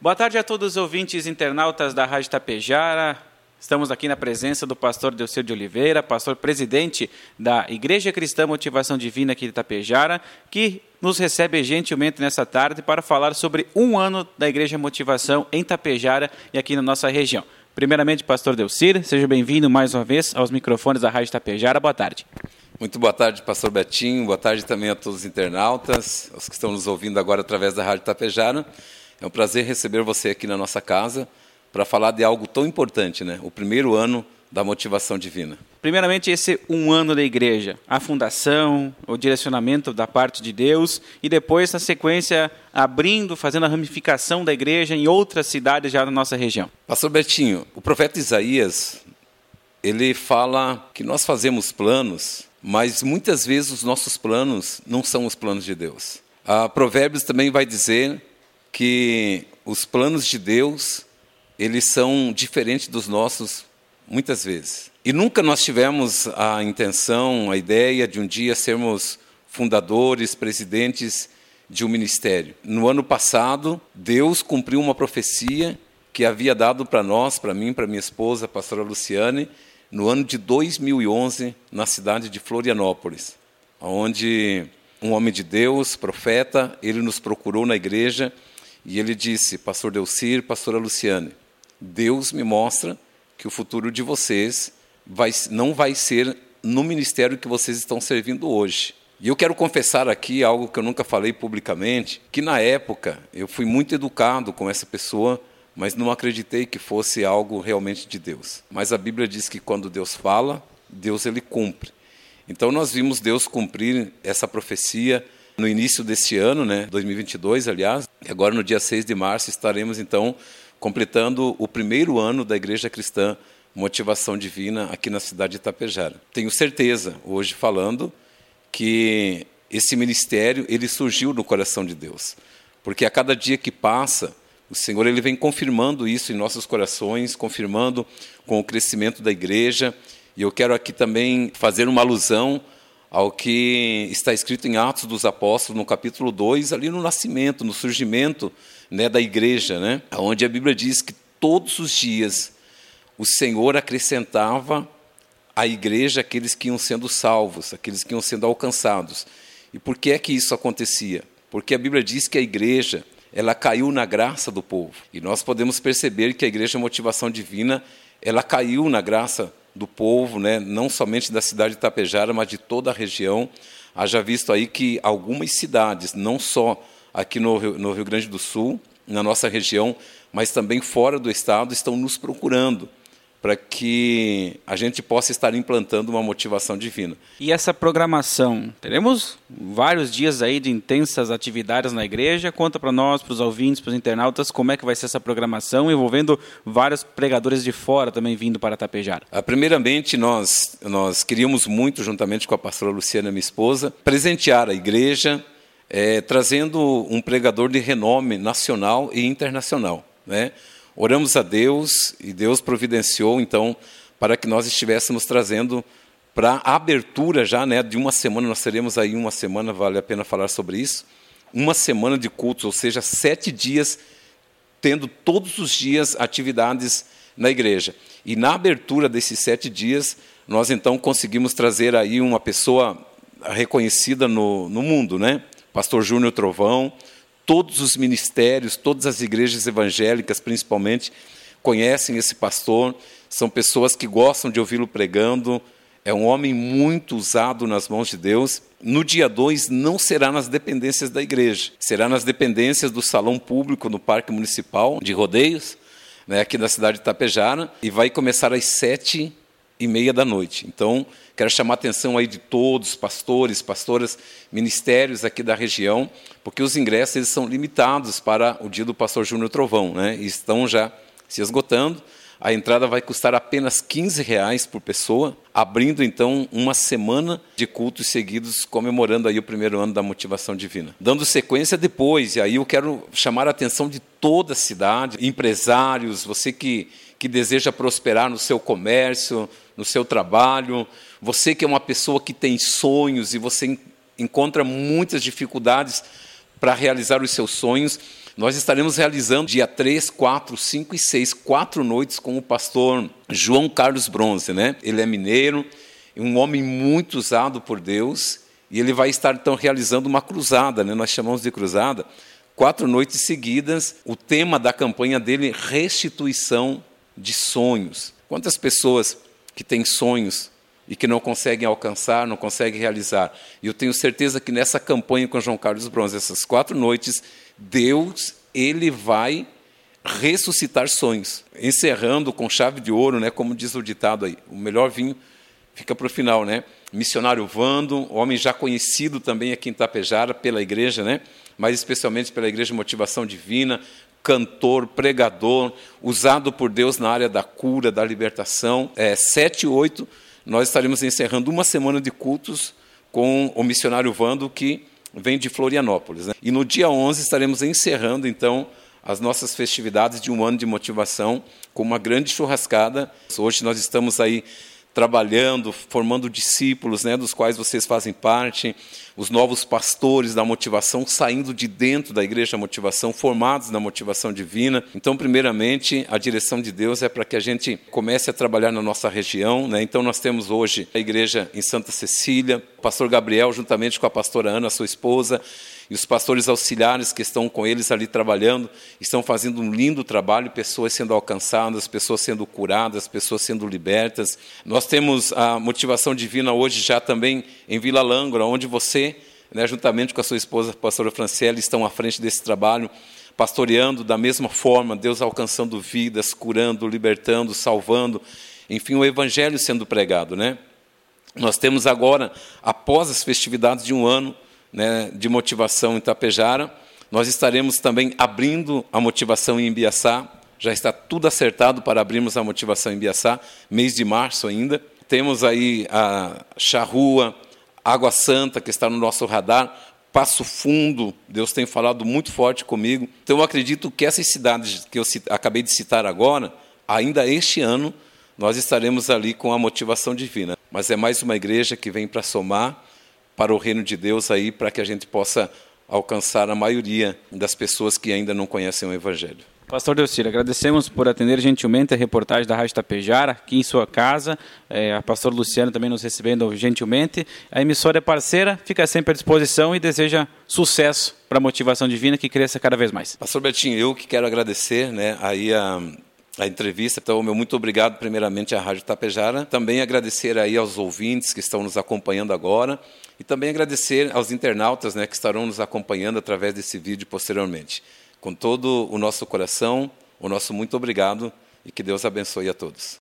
Boa tarde a todos os ouvintes internautas da Rádio Tapejara. Estamos aqui na presença do pastor Delceu de Oliveira, pastor presidente da Igreja Cristã Motivação Divina aqui de Tapejara, que nos recebe gentilmente nessa tarde para falar sobre um ano da Igreja Motivação em Tapejara e aqui na nossa região. Primeiramente, pastor Delcir, seja bem-vindo mais uma vez aos microfones da Rádio Tapejara. Boa tarde. Muito boa tarde, pastor Betinho. Boa tarde também a todos os internautas, os que estão nos ouvindo agora através da Rádio Tapejara. É um prazer receber você aqui na nossa casa para falar de algo tão importante, né? O primeiro ano da motivação divina. Primeiramente, esse um ano da igreja, a fundação, o direcionamento da parte de Deus, e depois, na sequência, abrindo, fazendo a ramificação da igreja em outras cidades já da nossa região. Pastor Betinho, o profeta Isaías, ele fala que nós fazemos planos, mas muitas vezes os nossos planos não são os planos de Deus. A Provérbios também vai dizer que os planos de Deus, eles são diferentes dos nossos muitas vezes. E nunca nós tivemos a intenção, a ideia de um dia sermos fundadores, presidentes de um ministério. No ano passado, Deus cumpriu uma profecia que havia dado para nós, para mim, para minha esposa, a pastora Luciane, no ano de 2011, na cidade de Florianópolis, onde um homem de Deus, profeta, ele nos procurou na igreja e ele disse: Pastor Delcir, Pastora Luciane, Deus me mostra que o futuro de vocês vai, não vai ser no ministério que vocês estão servindo hoje. E eu quero confessar aqui algo que eu nunca falei publicamente, que na época eu fui muito educado com essa pessoa, mas não acreditei que fosse algo realmente de Deus. Mas a Bíblia diz que quando Deus fala, Deus ele cumpre. Então nós vimos Deus cumprir essa profecia no início deste ano, né, 2022, aliás, e agora no dia 6 de março estaremos então completando o primeiro ano da Igreja Cristã Motivação Divina aqui na cidade de Itapejara. Tenho certeza, hoje falando, que esse ministério ele surgiu no coração de Deus, porque a cada dia que passa, o Senhor ele vem confirmando isso em nossos corações, confirmando com o crescimento da igreja. E eu quero aqui também fazer uma alusão ao que está escrito em Atos dos Apóstolos, no capítulo 2, ali no nascimento, no surgimento né, da igreja, né, onde a Bíblia diz que todos os dias o Senhor acrescentava à igreja aqueles que iam sendo salvos, aqueles que iam sendo alcançados. E por que é que isso acontecia? Porque a Bíblia diz que a igreja ela caiu na graça do povo. E nós podemos perceber que a igreja Motivação Divina ela caiu na graça do povo, né, não somente da cidade de Itapejara, mas de toda a região. Haja visto aí que algumas cidades, não só aqui no Rio, no Rio Grande do Sul, na nossa região, mas também fora do estado, estão nos procurando para que a gente possa estar implantando uma motivação divina. E essa programação, teremos vários dias aí de intensas atividades na igreja. Conta para nós, para os ouvintes, para os internautas, como é que vai ser essa programação, envolvendo vários pregadores de fora também vindo para Tapejar. Ah, primeiramente, nós nós queríamos muito, juntamente com a pastora Luciana, minha esposa, presentear a igreja, é, trazendo um pregador de renome nacional e internacional, né? Oramos a Deus e Deus providenciou, então, para que nós estivéssemos trazendo para a abertura já né, de uma semana, nós teremos aí uma semana, vale a pena falar sobre isso, uma semana de cultos, ou seja, sete dias, tendo todos os dias atividades na igreja. E na abertura desses sete dias, nós então conseguimos trazer aí uma pessoa reconhecida no, no mundo, né? Pastor Júnior Trovão, todos os ministérios, todas as igrejas evangélicas, principalmente, conhecem esse pastor, são pessoas que gostam de ouvi-lo pregando. É um homem muito usado nas mãos de Deus. No dia 2, não será nas dependências da igreja, será nas dependências do salão público no Parque Municipal de Rodeios, né, aqui da cidade de Itapejara, e vai começar às sete e meia da noite. Então, quero chamar a atenção aí de todos, pastores, pastoras, ministérios aqui da região, porque os ingressos eles são limitados para o dia do pastor Júnior Trovão, né? E estão já se esgotando. A entrada vai custar apenas 15 reais por pessoa, abrindo então uma semana de cultos seguidos, comemorando aí o primeiro ano da motivação divina. Dando sequência depois, e aí eu quero chamar a atenção de toda a cidade, empresários, você que, que deseja prosperar no seu comércio, no seu trabalho, você que é uma pessoa que tem sonhos e você encontra muitas dificuldades para realizar os seus sonhos, Nós estaremos realizando dia 3, 4, 5 e 6, quatro noites com o pastor João Carlos Bronze, né? Ele é mineiro, um homem muito usado por Deus, e ele vai estar então realizando uma cruzada, né? Nós chamamos de cruzada, quatro noites seguidas. O tema da campanha dele restituição de sonhos. Quantas pessoas que têm sonhos e que não conseguem alcançar, não conseguem realizar. E eu tenho certeza que nessa campanha com João Carlos Bronze, essas quatro noites, Deus ele vai ressuscitar sonhos, encerrando com chave de ouro, né, como diz o ditado aí. O melhor vinho fica para o final, né? Missionário Vando, homem já conhecido também aqui em Tapejara pela igreja, né? Mas especialmente pela igreja Motivação Divina, cantor, pregador, usado por Deus na área da cura, da libertação. É, 7 e 8 nós estaremos encerrando uma semana de cultos com o missionário Vando, que vem de Florianópolis. Né? E no dia 11 estaremos encerrando, então, as nossas festividades de um ano de motivação com uma grande churrascada. Hoje nós estamos aí trabalhando, formando discípulos, né, dos quais vocês fazem parte, os novos pastores da motivação saindo de dentro da igreja da motivação, formados na motivação divina. Então, primeiramente, a direção de Deus é para que a gente comece a trabalhar na nossa região. Né? Então, nós temos hoje a igreja em Santa Cecília, o pastor Gabriel, juntamente com a pastora Ana, sua esposa, e os pastores auxiliares que estão com eles ali trabalhando, estão fazendo um lindo trabalho, pessoas sendo alcançadas, pessoas sendo curadas, pessoas sendo libertas. Nós temos a motivação divina hoje já também em Vila Lângra, onde você, né, juntamente com a sua esposa, a pastora Franciele, estão à frente desse trabalho, pastoreando da mesma forma, Deus alcançando vidas, curando, libertando, salvando, enfim, o evangelho sendo pregado, né? Nós temos agora, após as festividades de um ano, né, de motivação em Tapejara. Nós estaremos também abrindo a motivação em Imbiaçá. Já está tudo acertado para abrirmos a motivação em Imbiaçá, mês de março ainda. Temos aí a Charrua, Água Santa, que está no nosso radar, Passo Fundo, Deus tem falado muito forte comigo. Então, eu acredito que essas cidades que eu acabei de citar agora, ainda este ano, nós estaremos ali com a motivação divina. Mas é mais uma igreja que vem para somar para o reino de Deus aí, para que a gente possa alcançar a maioria das pessoas que ainda não conhecem o Evangelho. Pastor Delcir, agradecemos por atender gentilmente a reportagem da Rádio Tapejara, aqui em sua casa. É, a pastor Luciano também nos recebendo gentilmente. A emissora é parceira, fica sempre à disposição e deseja sucesso para a motivação divina que cresça cada vez mais. Pastor Betinho, eu que quero agradecer né, aí a, a entrevista. Então, meu muito obrigado primeiramente à Rádio Tapejara. Também agradecer aí aos ouvintes que estão nos acompanhando agora e também agradecer aos internautas né, que estarão nos acompanhando através desse vídeo posteriormente. Com todo o nosso coração, o nosso muito obrigado e que Deus abençoe a todos.